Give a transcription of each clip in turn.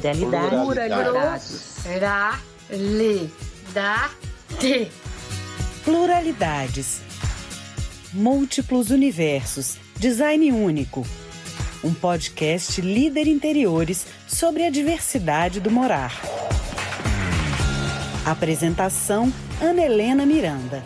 Pluralidade. Pluralidade. Pluralidade. Pluralidades. Múltiplos universos. Design único. Um podcast líder interiores sobre a diversidade do morar. Apresentação: Ana Helena Miranda.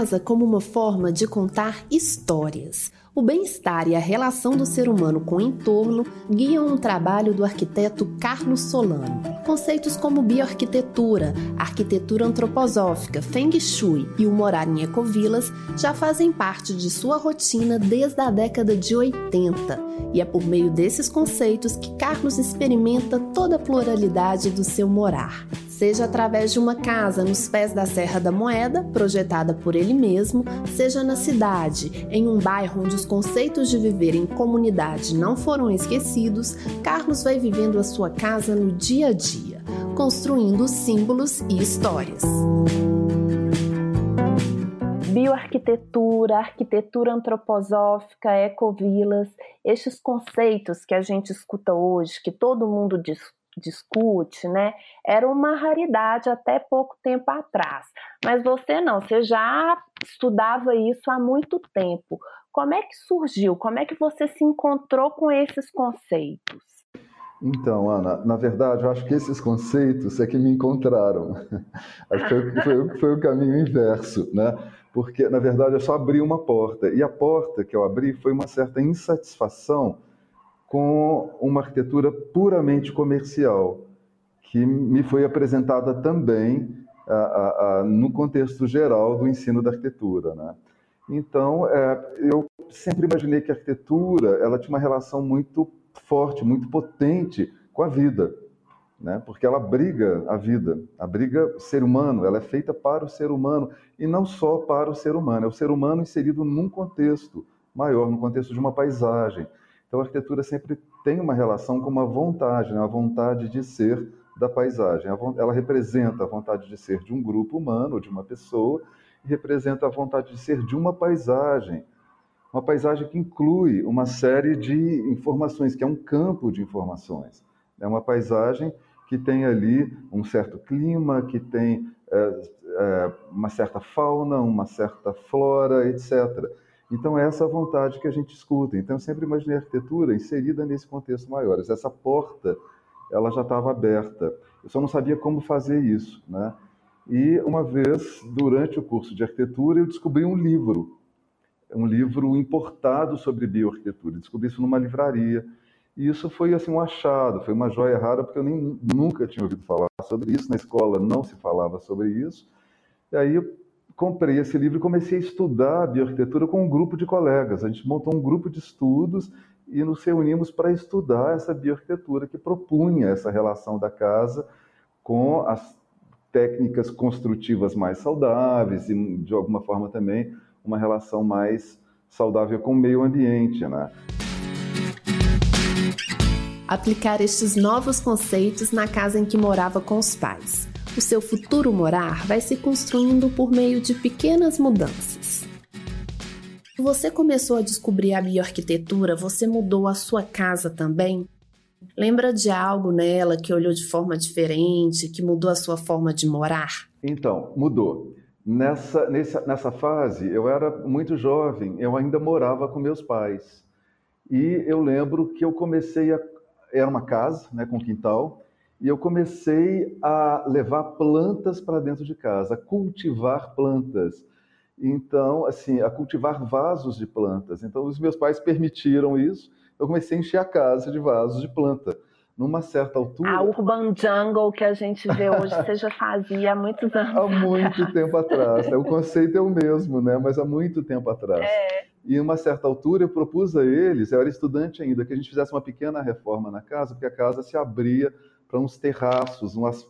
Casa como uma forma de contar histórias. O bem-estar e a relação do ser humano com o entorno guiam um trabalho do arquiteto Carlos Solano. Conceitos como bioarquitetura, arquitetura antroposófica, feng shui e o morar em ecovilas já fazem parte de sua rotina desde a década de 80. E é por meio desses conceitos que Carlos experimenta toda a pluralidade do seu morar seja através de uma casa nos pés da Serra da Moeda, projetada por ele mesmo, seja na cidade, em um bairro onde os conceitos de viver em comunidade não foram esquecidos, Carlos vai vivendo a sua casa no dia a dia, construindo símbolos e histórias. Bioarquitetura, arquitetura antroposófica, ecovilas, estes conceitos que a gente escuta hoje, que todo mundo diz, discute, né? Era uma raridade até pouco tempo atrás. Mas você não, você já estudava isso há muito tempo. Como é que surgiu? Como é que você se encontrou com esses conceitos? Então, Ana, na verdade, eu acho que esses conceitos é que me encontraram. Acho que foi, foi, foi, o caminho inverso, né? Porque, na verdade, eu só abri uma porta. E a porta que eu abri foi uma certa insatisfação com uma arquitetura puramente comercial, que me foi apresentada também a, a, a, no contexto geral do ensino da arquitetura. Né? Então, é, eu sempre imaginei que a arquitetura ela tinha uma relação muito forte, muito potente com a vida, né? porque ela abriga a vida, abriga o ser humano, ela é feita para o ser humano, e não só para o ser humano, é o ser humano inserido num contexto maior, no contexto de uma paisagem, então, a arquitetura sempre tem uma relação com uma vontade, né? a vontade de ser da paisagem. Ela representa a vontade de ser de um grupo humano, de uma pessoa, e representa a vontade de ser de uma paisagem. Uma paisagem que inclui uma série de informações, que é um campo de informações. É uma paisagem que tem ali um certo clima, que tem é, é, uma certa fauna, uma certa flora, etc. Então, é essa vontade que a gente escuta. Então, eu sempre imaginei a arquitetura inserida nesse contexto maior. Essa porta, ela já estava aberta. Eu só não sabia como fazer isso, né? E uma vez, durante o curso de arquitetura, eu descobri um livro, um livro importado sobre bioarquitetura. Descobri isso numa livraria. E isso foi assim um achado, foi uma joia rara, porque eu nem, nunca tinha ouvido falar sobre isso. Na escola não se falava sobre isso. E aí comprei esse livro e comecei a estudar bioarquitetura com um grupo de colegas. A gente montou um grupo de estudos e nos reunimos para estudar essa bioarquitetura que propunha essa relação da casa com as técnicas construtivas mais saudáveis e, de alguma forma, também uma relação mais saudável com o meio ambiente. Né? Aplicar estes novos conceitos na casa em que morava com os pais o seu futuro morar vai se construindo por meio de pequenas mudanças. Você começou a descobrir a bioarquitetura, você mudou a sua casa também? Lembra de algo nela que olhou de forma diferente, que mudou a sua forma de morar? Então, mudou. Nessa, nessa, nessa fase, eu era muito jovem, eu ainda morava com meus pais. E eu lembro que eu comecei a. Era uma casa, né, com quintal, e eu comecei a levar plantas para dentro de casa, a cultivar plantas. Então, assim, a cultivar vasos de plantas. Então, os meus pais permitiram isso. Eu comecei a encher a casa de vasos de planta. Numa certa altura. A urban jungle que a gente vê hoje, você já fazia há muitos anos. Há muito tempo atrás. Né? O conceito é o mesmo, né? mas há muito tempo atrás. É. E uma certa altura eu propus a eles, eu era estudante ainda, que a gente fizesse uma pequena reforma na casa, porque a casa se abria para uns terraços, umas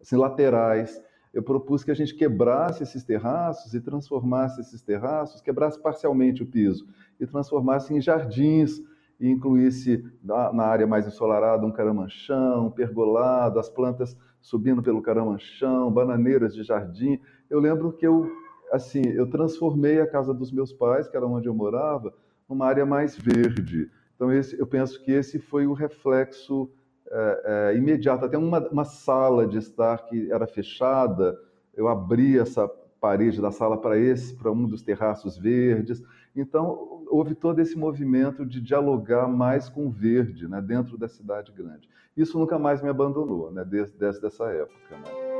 assim, laterais. Eu propus que a gente quebrasse esses terraços e transformasse esses terraços, quebrasse parcialmente o piso e transformasse em jardins e incluísse na, área mais ensolarada um caramanchão, um pergolado, as plantas subindo pelo caramanchão, bananeiras de jardim. Eu lembro que eu assim, eu transformei a casa dos meus pais, que era onde eu morava, numa área mais verde. Então, esse, eu penso que esse foi o reflexo é, é, imediato. Até uma, uma sala de estar que era fechada, eu abri essa parede da sala para esse, para um dos terraços verdes. Então, houve todo esse movimento de dialogar mais com o verde, né, dentro da cidade grande. Isso nunca mais me abandonou, né, desde, desde essa época. Né.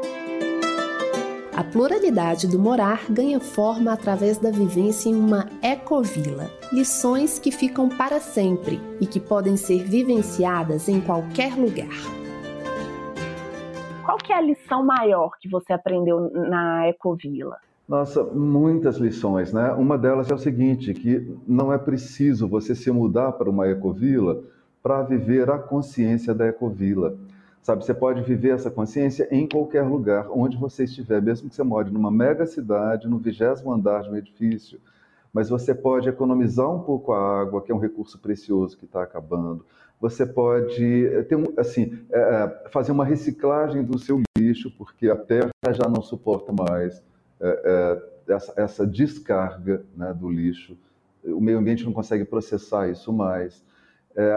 A pluralidade do morar ganha forma através da vivência em uma ecovila. Lições que ficam para sempre e que podem ser vivenciadas em qualquer lugar. Qual que é a lição maior que você aprendeu na ecovila? Nossa, muitas lições, né? Uma delas é o seguinte, que não é preciso você se mudar para uma ecovila para viver a consciência da ecovila. Sabe, você pode viver essa consciência em qualquer lugar, onde você estiver, mesmo que você more numa mega cidade, no vigésimo andar de um edifício, mas você pode economizar um pouco a água, que é um recurso precioso que está acabando. Você pode eh, ter um, assim, é, fazer uma reciclagem do seu lixo, porque a terra já não suporta mais é, é, essa, essa, descarga né, do lixo. O meio ambiente não consegue processar isso mais.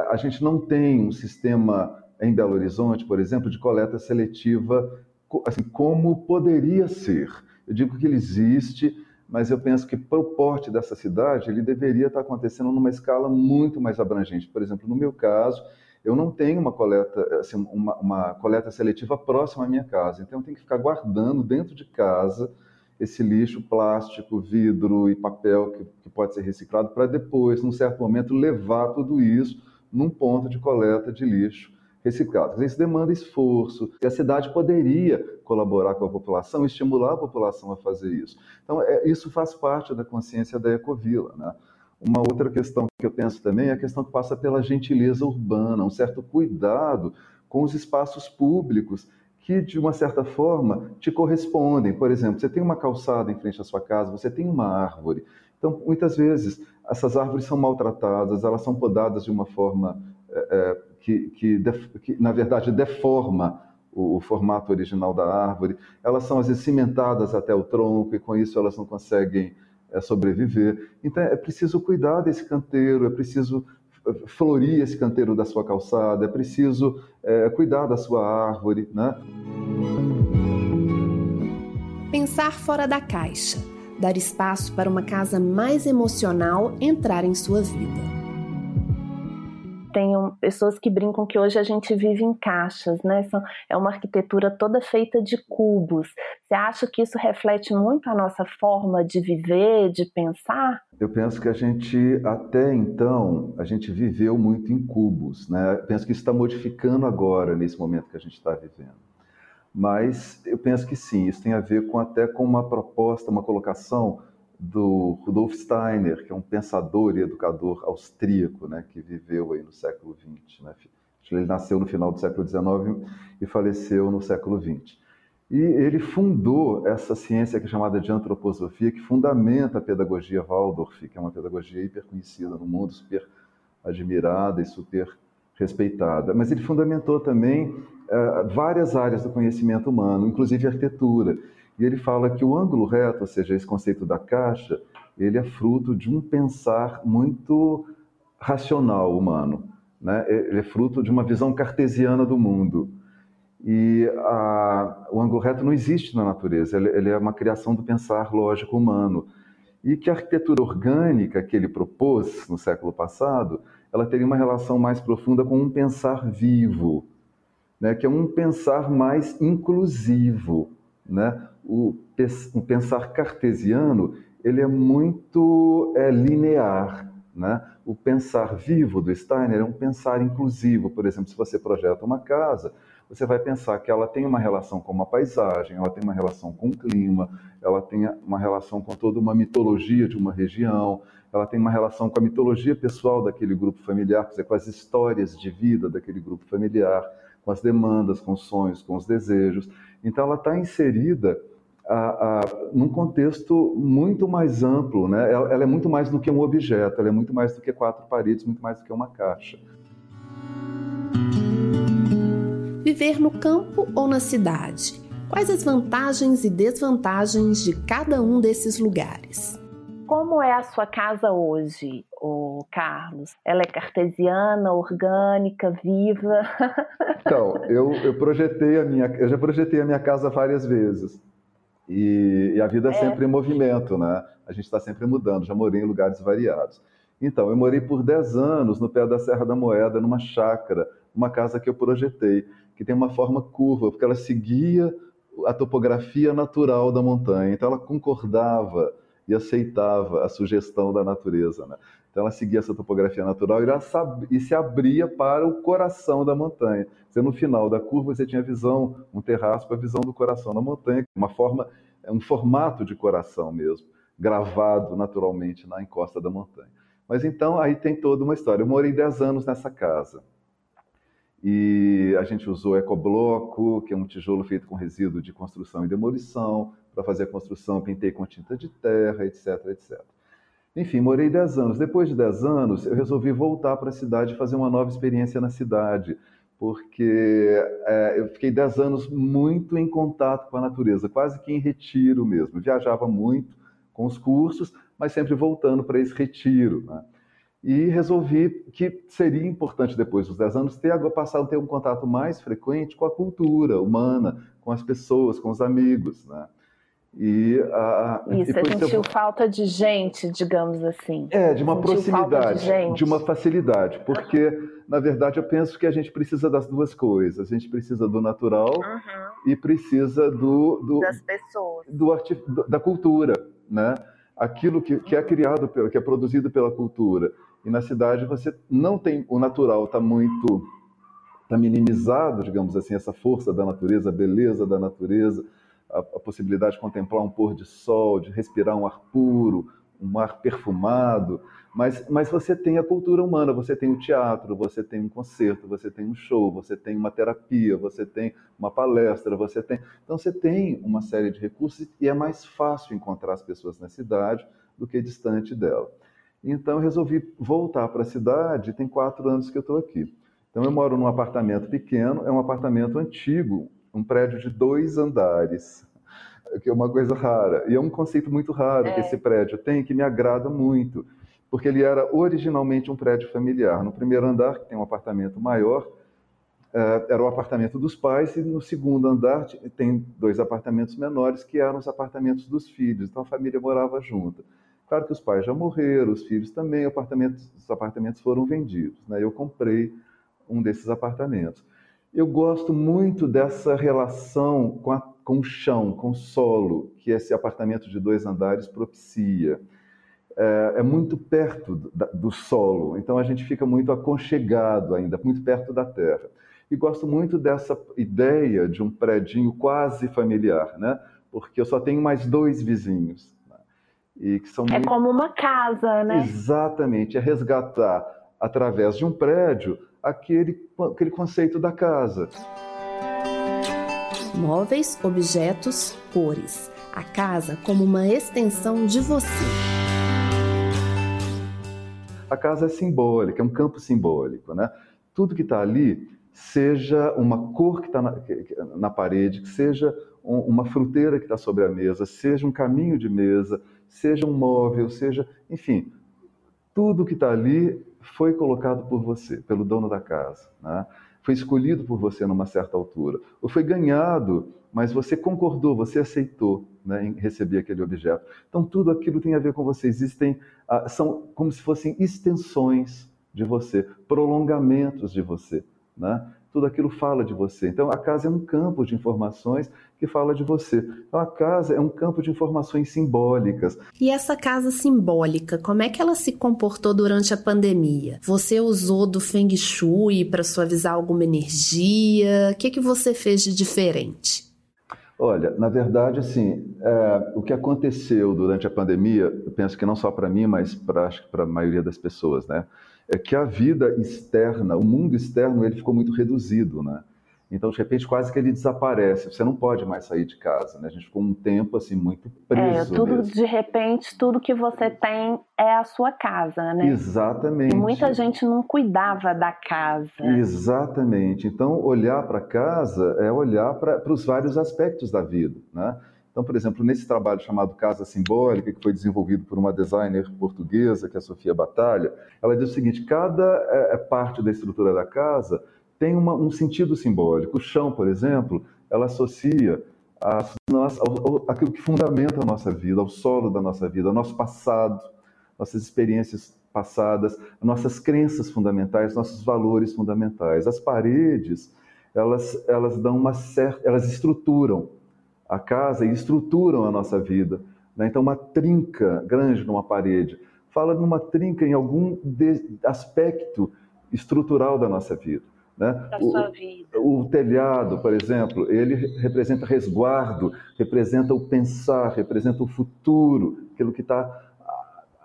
a gente não tem um sistema em Belo Horizonte, por exemplo, de coleta seletiva, assim, como poderia ser. Eu digo que ele existe, mas eu penso que para o porte dessa cidade, ele deveria estar acontecendo numa escala muito mais abrangente. Por exemplo, no meu caso, eu não tenho uma coleta, assim, uma, uma coleta seletiva próxima à minha casa, então eu tenho que ficar guardando dentro de casa esse lixo plástico, vidro e papel que, que pode ser reciclado para depois, num certo momento, levar tudo isso num ponto de coleta de lixo reciclados. Isso demanda esforço, e a cidade poderia colaborar com a população, estimular a população a fazer isso. Então, é, isso faz parte da consciência da ecovila. Né? Uma outra questão que eu penso também é a questão que passa pela gentileza urbana, um certo cuidado com os espaços públicos que, de uma certa forma, te correspondem. Por exemplo, você tem uma calçada em frente à sua casa, você tem uma árvore. Então, muitas vezes, essas árvores são maltratadas, elas são podadas de uma forma é, é que, que, que na verdade, deforma o, o, formato original da árvore. Elas são, às vezes, cimentadas até o tronco e, com isso, elas não conseguem é, sobreviver. Então, é preciso cuidar desse canteiro, é preciso florir esse canteiro da sua calçada, é preciso é, cuidar da sua árvore, né? Pensar fora da caixa, dar espaço para uma casa mais emocional entrar em sua vida tem pessoas que brincam que hoje a gente vive em caixas, né? É uma arquitetura toda feita de cubos. Você acha que isso reflete muito a nossa forma de viver, de pensar? Eu penso que a gente, até então, a gente viveu muito em cubos, né? Penso que isso está modificando agora, nesse momento que a gente está vivendo. Mas eu penso que sim, isso tem a ver com até com uma proposta, uma colocação do Rudolf Steiner, que é um pensador e educador austríaco, né, que viveu aí no século XX. Né? Ele nasceu no final do século XIX e faleceu no século XX. E ele fundou essa ciência que é chamada de antroposofia, que fundamenta a pedagogia Waldorf, que é uma pedagogia hiper conhecida no mundo, super admirada e super respeitada. Mas ele fundamentou também uh, várias áreas do conhecimento humano, inclusive arquitetura. E ele fala que o ângulo reto, ou seja, esse conceito da caixa, ele é fruto de um pensar muito racional humano. Né? Ele é fruto de uma visão cartesiana do mundo. E a, o ângulo reto não existe na natureza, ele, ele, é uma criação do pensar lógico humano. E que a arquitetura orgânica que ele propôs no século passado, ela teria uma relação mais profunda com um pensar vivo, né? que é um pensar mais inclusivo. Né? O, pensar cartesiano ele é muito é, linear. Né? O pensar vivo do Steiner é um pensar inclusivo. Por exemplo, se você projeta uma casa, você vai pensar que ela tem uma relação com uma paisagem, ela tem uma relação com o clima, ela tem uma relação com toda uma mitologia de uma região, ela tem uma relação com a mitologia pessoal daquele grupo familiar, quer dizer, com as histórias de vida daquele grupo familiar, com as demandas, com os sonhos, com os desejos. Então, ela está inserida a, a, num contexto muito mais amplo, né? Ela, ela, é muito mais do que um objeto, ela é muito mais do que quatro paredes, muito mais do que uma caixa. Viver no campo ou na cidade? Quais as vantagens e desvantagens de cada um desses lugares? Como é a sua casa hoje, o Carlos? Ela é cartesiana, orgânica, viva? Então, eu, eu projetei a minha, eu já projetei a minha casa várias vezes. E, e a vida é, é sempre em movimento, né? A gente está sempre mudando. Já morei em lugares variados. Então, eu morei por 10 anos no pé da Serra da Moeda, numa chácara, uma casa que eu projetei, que tem uma forma curva, porque ela seguia a topografia natural da montanha. Então, ela concordava e aceitava a sugestão da natureza. Né? Então ela seguia essa topografia natural e, e, se abria para o coração da montanha. Você, no final da curva você tinha visão, um terraço para a visão do coração da montanha, uma forma, um formato de coração mesmo, gravado naturalmente na encosta da montanha. Mas então aí tem toda uma história. Eu morei 10 anos nessa casa. E a gente usou ecobloco, que é um tijolo feito com resíduo de construção e demolição, para fazer a construção, pintei com tinta de terra, etc, etc. Enfim, morei 10 anos. Depois de 10 anos, eu resolvi voltar para a cidade e fazer uma nova experiência na cidade, porque é, eu fiquei 10 anos muito em contato com a natureza, quase que em retiro mesmo. Viajava muito com os cursos, mas sempre voltando para esse retiro. Né? E resolvi que seria importante, depois dos 10 anos, ter passar a ter um contato mais frequente com a cultura humana, com as pessoas, com os amigos. Né? E, a, e você sentiu eu... falta de gente, digamos assim. É, de uma sentiu proximidade, de, de, uma facilidade. Porque, na verdade, eu penso que a gente precisa das duas coisas. A gente precisa do natural uhum. e precisa do, do das pessoas. Do, do, da cultura, né? Aquilo que, que é criado, pelo, que é produzido pela cultura. E na cidade você não tem... O natural está muito... Está minimizado, digamos assim, essa força da natureza, a beleza da natureza a, a possibilidade de contemplar um pôr de sol, de respirar um ar puro, um ar perfumado, mas, mas você tem a cultura humana, você tem o teatro, você tem um concerto, você tem um show, você tem uma terapia, você tem uma palestra, você tem. Então você tem uma série de recursos e é mais fácil encontrar as pessoas na cidade do que distante dela. Então eu resolvi voltar para a cidade, tem quatro anos que eu estou aqui. Então eu moro num apartamento pequeno, é um apartamento antigo, um prédio de dois andares, que é uma coisa rara. E é um conceito muito raro é. que esse prédio tem, que me agrada muito, porque ele era originalmente um prédio familiar. No primeiro andar, que tem um apartamento maior, eh, era o apartamento dos pais, e no segundo andar tem dois apartamentos menores, que eram os apartamentos dos filhos. Então a família morava junta. Claro que os pais já morreram, os filhos também, apartamentos, os apartamentos foram vendidos. Né? Eu comprei um desses apartamentos. Eu gosto muito dessa relação com, a, com o chão, com o solo, que esse apartamento de dois andares propicia. É, é muito perto do, do solo, então a gente fica muito aconchegado ainda, muito perto da terra. E gosto muito dessa ideia de um predinho quase familiar, né? porque eu só tenho mais dois vizinhos. Né? E que são é muito... como uma casa, né? Exatamente, é resgatar através de um prédio aquele, aquele conceito da casa. Móveis, objetos, cores. A casa como uma extensão de você. A casa é simbólica, é um campo simbólico, né? Tudo que está ali, seja uma cor que está na, na, parede, que seja um, uma fruteira que está sobre a mesa, seja um caminho de mesa, seja um móvel, seja, enfim, tudo que está ali foi colocado por você, pelo dono da casa, né? foi escolhido por você numa certa altura, ou foi ganhado, mas você concordou, você aceitou né, em receber aquele objeto. Então tudo aquilo tem a ver com você. Existem, ah, são como se fossem extensões de você, prolongamentos de você, né? Tudo aquilo fala de você. Então, a casa é um campo de informações que fala de você. Então, a casa é um campo de informações simbólicas. E essa casa simbólica, como é que ela se comportou durante a pandemia? Você usou do Feng Shui para suavizar alguma energia? O que, que você fez de diferente? Olha, na verdade, assim, é, o que aconteceu durante a pandemia, eu penso que não só para mim, mas para a maioria das pessoas, né? É que a vida externa, o mundo externo, ele ficou muito reduzido, né? Então, de repente, quase que ele desaparece. Você não pode mais sair de casa, né? A gente ficou um tempo assim muito preso. É, tudo de repente, tudo que você tem é a sua casa, né? Exatamente. E muita gente não cuidava da casa. Exatamente. Então, olhar para casa é olhar para os vários aspectos da vida, né? Então, por exemplo, nesse trabalho chamado Casa Simbólica, que foi desenvolvido por uma designer portuguesa, que é a Sofia Batalha, ela diz o seguinte: cada é, parte da estrutura da casa tem uma, um sentido simbólico. O chão, por exemplo, ela associa ao, ao, aquilo que fundamenta a nossa vida, ao solo da nossa vida, ao nosso passado, nossas experiências passadas, nossas crenças fundamentais, nossos valores fundamentais. As paredes, elas, elas dão uma certa, elas estruturam a casa e estruturam a nossa vida. Né? Então, uma trinca grande numa parede fala numa trinca em algum aspecto estrutural da nossa vida. Né? Da o, sua vida. O telhado, por exemplo, ele representa resguardo, representa o pensar, representa o futuro, aquilo que está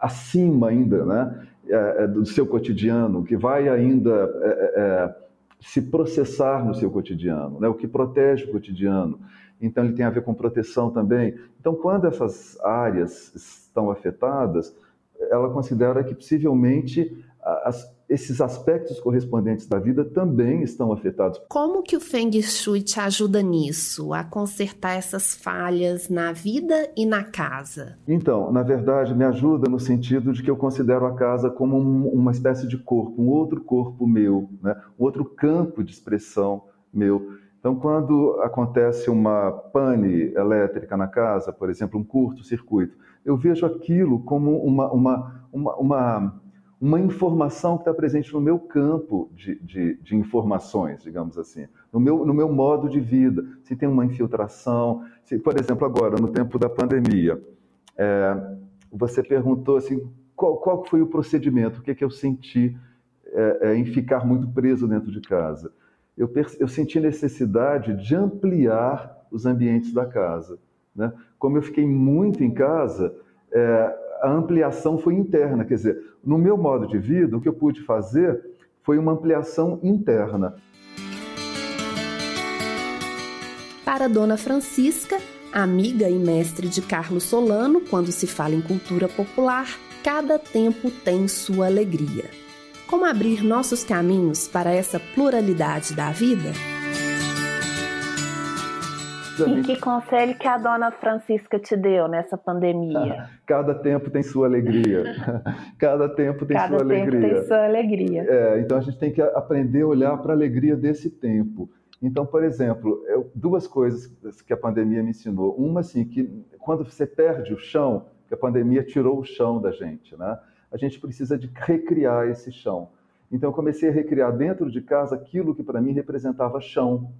acima ainda né? É, é, do seu cotidiano, que vai ainda é, é, é, se processar no seu cotidiano, né? o que protege o cotidiano então ele tem a ver com proteção também. Então, quando essas áreas estão afetadas, ela considera que possivelmente as, esses aspectos correspondentes da vida também estão afetados. Como que o Feng Shui te ajuda nisso, a consertar essas falhas na vida e na casa? Então, na verdade, me ajuda no sentido de que eu considero a casa como um, uma espécie de corpo, um outro corpo meu, né? um outro campo de expressão meu. Então, quando acontece uma pane elétrica na casa, por exemplo, um curto-circuito, eu vejo aquilo como uma, uma, uma, uma, uma informação que está presente no meu campo de, de, de, informações, digamos assim, no meu, no meu modo de vida. Se tem uma infiltração, se, por exemplo, agora, no tempo da pandemia, é, você perguntou assim, qual, qual foi o procedimento, o que, é que eu senti é, é, em ficar muito preso dentro de casa eu, eu senti necessidade de ampliar os ambientes da casa. Né? Como eu fiquei muito em casa, é, a ampliação foi interna, quer dizer, no meu modo de vida, o que eu pude fazer foi uma ampliação interna. Para Dona Francisca, amiga e mestre de Carlos Solano, quando se fala em cultura popular, cada tempo tem sua alegria. Como abrir nossos caminhos para essa pluralidade da vida? E que conselho que a dona Francisca te deu nessa pandemia? Cada tempo tem sua alegria. Cada tempo tem Cada sua tempo alegria. tem sua alegria. É, então a gente tem que aprender a olhar para a alegria desse tempo. Então, por exemplo, eu, duas coisas que a pandemia me ensinou. Uma, assim, que quando você perde o chão, que a pandemia tirou o chão da gente, né? A gente precisa de recriar esse chão. Então, eu comecei a recriar dentro de casa aquilo que para mim representava chão.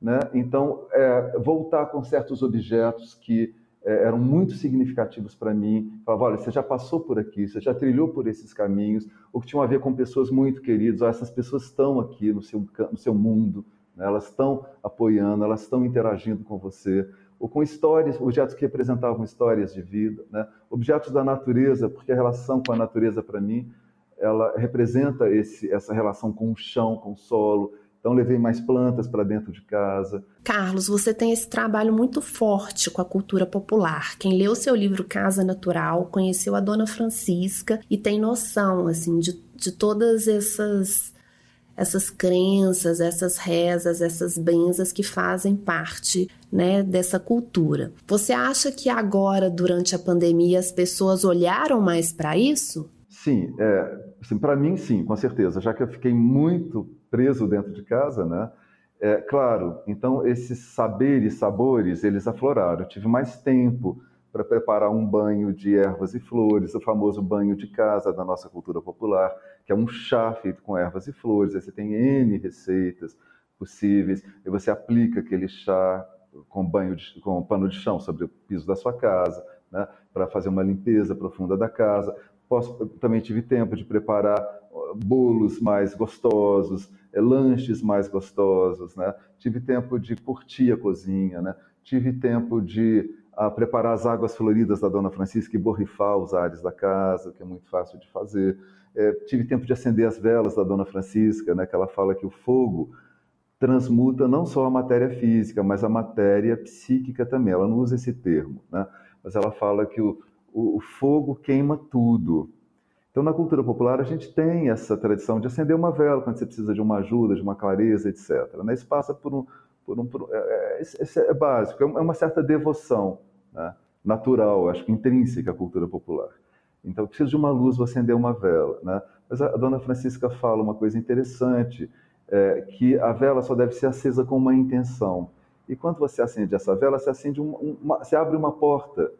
Né? Então, é, voltar com certos objetos que é, eram muito significativos para mim. Falava, olha, você já passou por aqui, você já trilhou por esses caminhos, ou que tinham a ver com pessoas muito queridas, essas pessoas estão aqui no seu, no seu mundo, né? elas estão apoiando, elas estão interagindo com você ou com histórias, objetos que representavam histórias de vida, né? objetos da natureza, porque a relação com a natureza, para mim, ela representa esse, essa relação com o chão, com o solo. Então, levei mais plantas para dentro de casa. Carlos, você tem esse trabalho muito forte com a cultura popular. Quem leu seu livro Casa Natural conheceu a Dona Francisca e tem noção assim de, de todas essas essas crenças, essas rezas, essas benzas que fazem parte né, dessa cultura. Você acha que agora, durante a pandemia, as pessoas olharam mais para isso? Sim, é, assim, para mim sim, com certeza, já que eu fiquei muito preso dentro de casa, né? É, claro, então esses saberes, sabores, eles afloraram. Eu tive mais tempo para preparar um banho de ervas e flores, o famoso banho de casa da nossa cultura popular, que é um chá feito com ervas e flores. Aí você tem N receitas possíveis, e você aplica aquele chá com banho de, com pano de chão sobre o piso da sua casa, né, para fazer uma limpeza profunda da casa. Posso, também tive tempo de preparar bolos mais gostosos, eh, lanches mais gostosos, né? Tive tempo de curtir a cozinha, né? Tive tempo de a preparar as águas floridas da Dona Francisca e borrifar os ares da casa, que é muito fácil de fazer. É, tive tempo de acender as velas da Dona Francisca, né, que ela fala que o fogo transmuta não só a matéria física, mas a matéria psíquica também. Ela não usa esse termo, né? mas ela fala que o, o, o fogo queima tudo. Então, na cultura popular, a gente tem essa tradição de acender uma vela quando você precisa de uma ajuda, de uma clareza, etc. Né? Isso passa por um. Por um é, é, é, básico, é uma certa devoção né? natural, acho que intrínseca à cultura popular. Então, preciso de uma luz, vou acender uma vela. Né? Mas a dona Francisca fala uma coisa interessante, é, que a vela só deve ser acesa com uma intenção. E quando você acende essa vela, você, acende uma, uma, você abre uma porta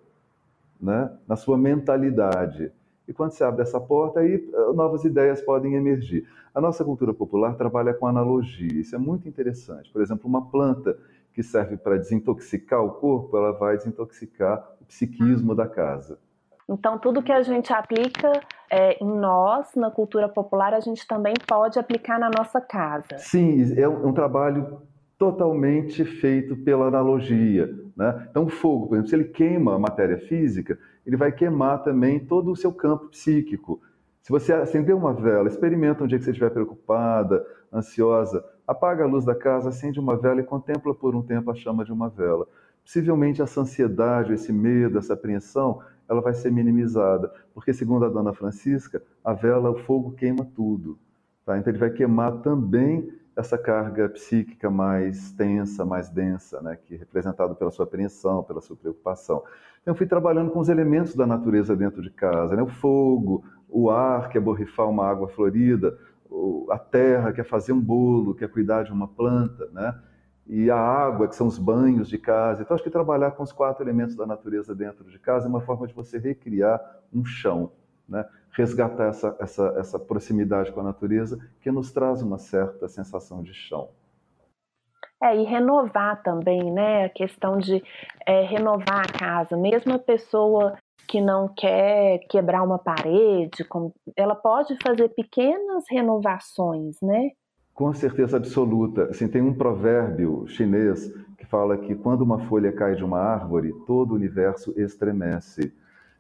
né? na sua mentalidade. E quando se abre essa porta, aí eh, novas ideias podem emergir. A nossa cultura popular trabalha com analogia, isso é muito interessante. Por exemplo, uma planta que serve para desintoxicar o corpo, ela vai desintoxicar o psiquismo da casa. Então, tudo que a gente aplica é, em nós, na cultura popular, a gente também pode aplicar na nossa casa. Sim, é um, um trabalho totalmente feito pela analogia. Né? Então, o fogo, por exemplo, se ele queima a matéria física, ele vai queimar também todo o seu campo psíquico. Se você acender uma vela, experimenta um dia que você estiver preocupada, ansiosa, apaga a luz da casa, acende uma vela e contempla por um tempo a chama de uma vela. Possivelmente essa ansiedade, esse medo, essa apreensão, ela vai ser minimizada, porque segundo a dona Francisca, a vela, o fogo queima tudo. Tá? Então ele vai queimar também essa carga psíquica mais tensa, mais densa, né, que é representado pela sua apreensão, pela sua preocupação. Então, eu fui trabalhando com os elementos da natureza dentro de casa, né, o fogo, o ar, que é borrifar uma água florida, a terra, que é fazer um bolo, que é cuidar de uma planta, né, e a água, que são os banhos de casa. Então, acho que trabalhar com os quatro elementos da natureza dentro de casa é uma forma de você recriar um chão, né? Resgatar essa, essa, essa proximidade com a natureza que nos traz uma certa sensação de chão. É, e renovar também, né? A questão de é, renovar a casa. Mesmo a pessoa que não quer quebrar uma parede, ela pode fazer pequenas renovações, né? Com certeza absoluta. Assim, tem um provérbio chinês que fala que quando uma folha cai de uma árvore, todo o universo estremece.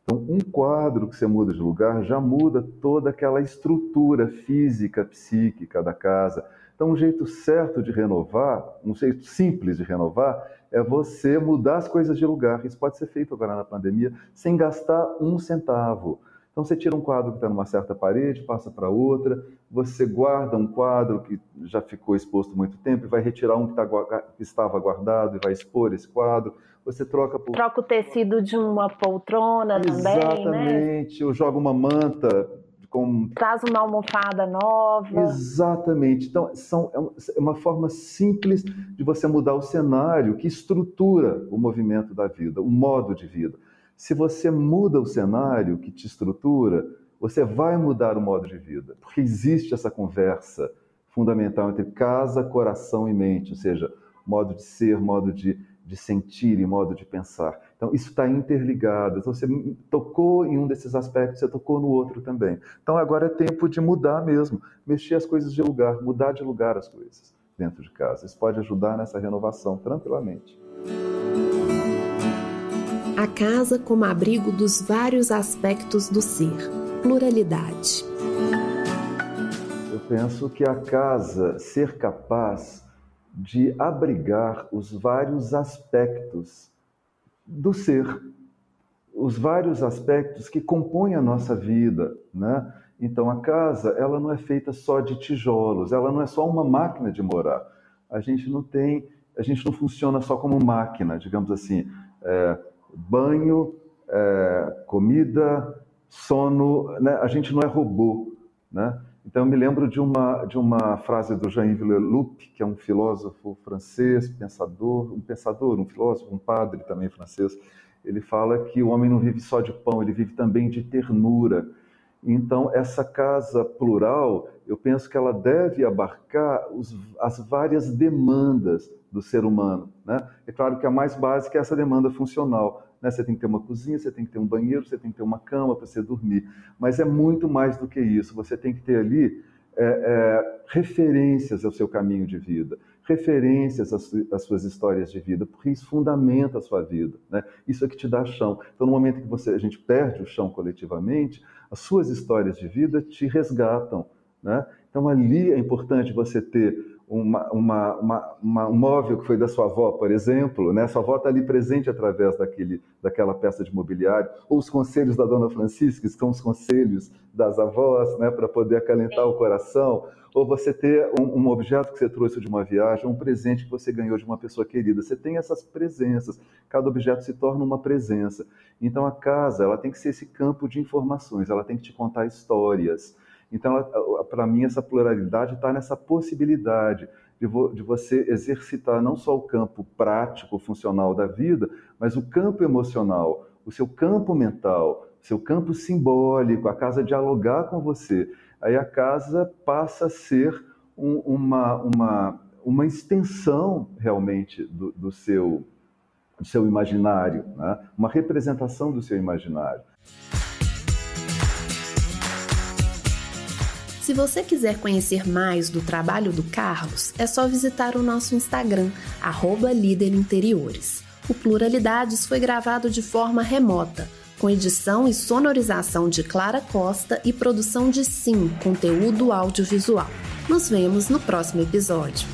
Então, um quadro que você muda de lugar já muda toda aquela estrutura física, psíquica da casa. Então, um jeito certo de renovar, um jeito simples de renovar, é você mudar as coisas de lugar. Isso pode ser feito agora na pandemia sem gastar um centavo. Então você tira um quadro que está numa certa parede, passa para outra, você guarda um quadro que já ficou exposto muito tempo e vai retirar um que, tá, que estava guardado e vai expor esse quadro. Você troca por... Troca o tecido de uma poltrona Exatamente. também, né? Exatamente. Eu jogo uma manta com... Traz uma almofada nova. Exatamente. Então, são, é, é uma forma simples de você mudar o cenário que estrutura o movimento da vida, o modo de vida. Se você muda o cenário que te estrutura, você vai mudar o modo de vida, porque existe essa conversa fundamental entre casa, coração e mente, ou seja, modo de ser, modo de, de sentir e modo de pensar. Então, isso está interligado. Então, você tocou em um desses aspectos, você tocou no outro também. Então, agora é tempo de mudar mesmo, mexer as coisas de lugar, mudar de lugar as coisas dentro de casa. Isso pode ajudar nessa renovação tranquilamente a casa como abrigo dos vários aspectos do ser, pluralidade. Eu penso que a casa ser capaz de abrigar os vários aspectos do ser, os vários aspectos que compõem a nossa vida, né? Então a casa, ela não é feita só de tijolos, ela não é só uma máquina de morar. A gente não tem, a gente não funciona só como máquina, digamos assim. É, banho, é, comida, sono, né? a gente não é robô, né? Então, eu me lembro de uma, de uma frase do Jean-Yves Leloup, que é um filósofo francês, pensador, um pensador, um filósofo, um padre também francês. Ele fala que o homem não vive só de pão, ele vive também de ternura. Então, essa casa plural, eu penso que ela deve abarcar os, as várias demandas do ser humano. Né? É claro que a mais básica é essa demanda funcional. Né? Você tem que ter uma cozinha, você tem que ter um banheiro, você tem que ter uma cama para você dormir. Mas é muito mais do que isso. Você tem que ter ali é, é, referências ao seu caminho de vida, referências às, às, suas histórias de vida, porque isso fundamenta a sua vida. Né? Isso é que te dá chão. Então, no momento que você, a gente perde o chão coletivamente, as suas histórias de vida te resgatam. Né? Então, ali é importante você ter uma, uma, uma, uma, um móvel que foi da sua avó, por exemplo, né? Sua avó está ali presente através daquele, daquela peça de mobiliário, ou os conselhos da Dona Francisca, que são os conselhos das avós, né? Para poder acalentar o coração, ou você ter um, um, objeto que você trouxe de uma viagem, um presente que você ganhou de uma pessoa querida. Você tem essas presenças. Cada objeto se torna uma presença. Então a casa, ela tem que ser esse campo de informações. Ela tem que te contar histórias. Então, para mim, essa pluralidade está nessa possibilidade de, vo, de, você exercitar não só o campo prático, funcional da vida, mas o campo emocional, o seu campo mental, o seu campo simbólico, a casa dialogar com você. Aí a casa passa a ser um, uma, uma, uma extensão realmente do, do seu, do seu imaginário, né? uma representação do seu imaginário. Se você quiser conhecer mais do trabalho do Carlos, é só visitar o nosso Instagram, @líderinteriores. O Pluralidades foi gravado de forma remota, com edição e sonorização de Clara Costa e produção de Sim, conteúdo audiovisual. Nos vemos no próximo episódio.